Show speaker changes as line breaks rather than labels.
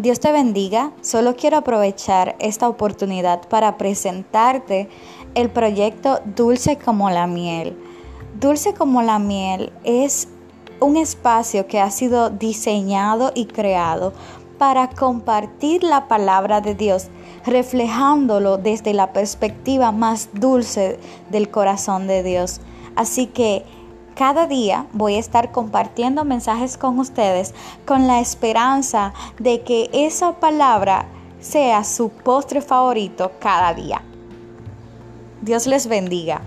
Dios te bendiga. Solo quiero aprovechar esta oportunidad para presentarte el proyecto Dulce como la miel. Dulce como la miel es un espacio que ha sido diseñado y creado para compartir la palabra de Dios, reflejándolo desde la perspectiva más dulce del corazón de Dios. Así que cada día voy a estar compartiendo mensajes con ustedes con la esperanza de que esa palabra sea su postre favorito cada día. Dios les bendiga.